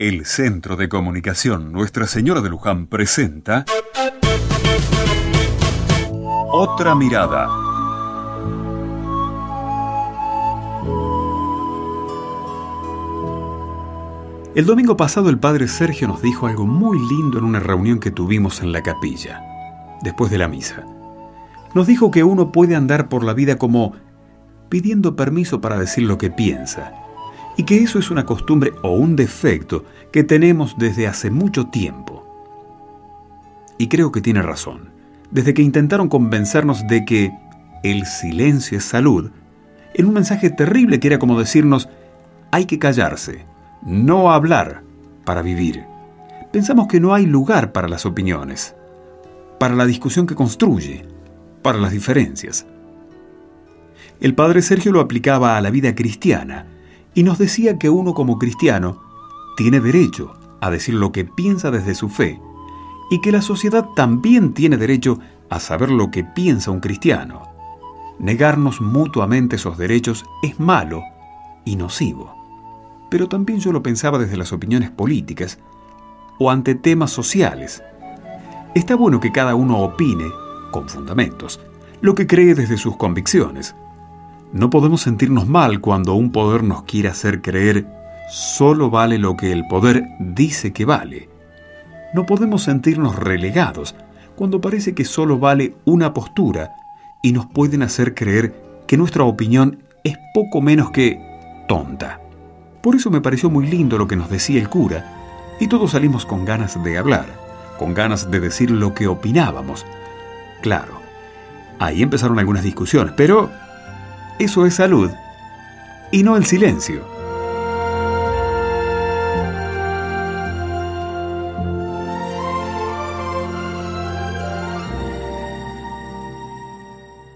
El Centro de Comunicación Nuestra Señora de Luján presenta Otra Mirada. El domingo pasado el padre Sergio nos dijo algo muy lindo en una reunión que tuvimos en la capilla, después de la misa. Nos dijo que uno puede andar por la vida como pidiendo permiso para decir lo que piensa, y que eso es una costumbre o un defecto que tenemos desde hace mucho tiempo. Y creo que tiene razón. Desde que intentaron convencernos de que el silencio es salud, en un mensaje terrible que era como decirnos, hay que callarse, no hablar para vivir. Pensamos que no hay lugar para las opiniones, para la discusión que construye, para las diferencias. El padre Sergio lo aplicaba a la vida cristiana y nos decía que uno como cristiano tiene derecho a decir lo que piensa desde su fe y que la sociedad también tiene derecho a saber lo que piensa un cristiano. Negarnos mutuamente esos derechos es malo y nocivo. Pero también yo lo pensaba desde las opiniones políticas o ante temas sociales. Está bueno que cada uno opine, con fundamentos, lo que cree desde sus convicciones, no podemos sentirnos mal cuando un poder nos quiere hacer creer solo vale lo que el poder dice que vale. No podemos sentirnos relegados cuando parece que solo vale una postura y nos pueden hacer creer que nuestra opinión es poco menos que tonta. Por eso me pareció muy lindo lo que nos decía el cura y todos salimos con ganas de hablar, con ganas de decir lo que opinábamos. Claro, ahí empezaron algunas discusiones, pero eso es salud y no el silencio.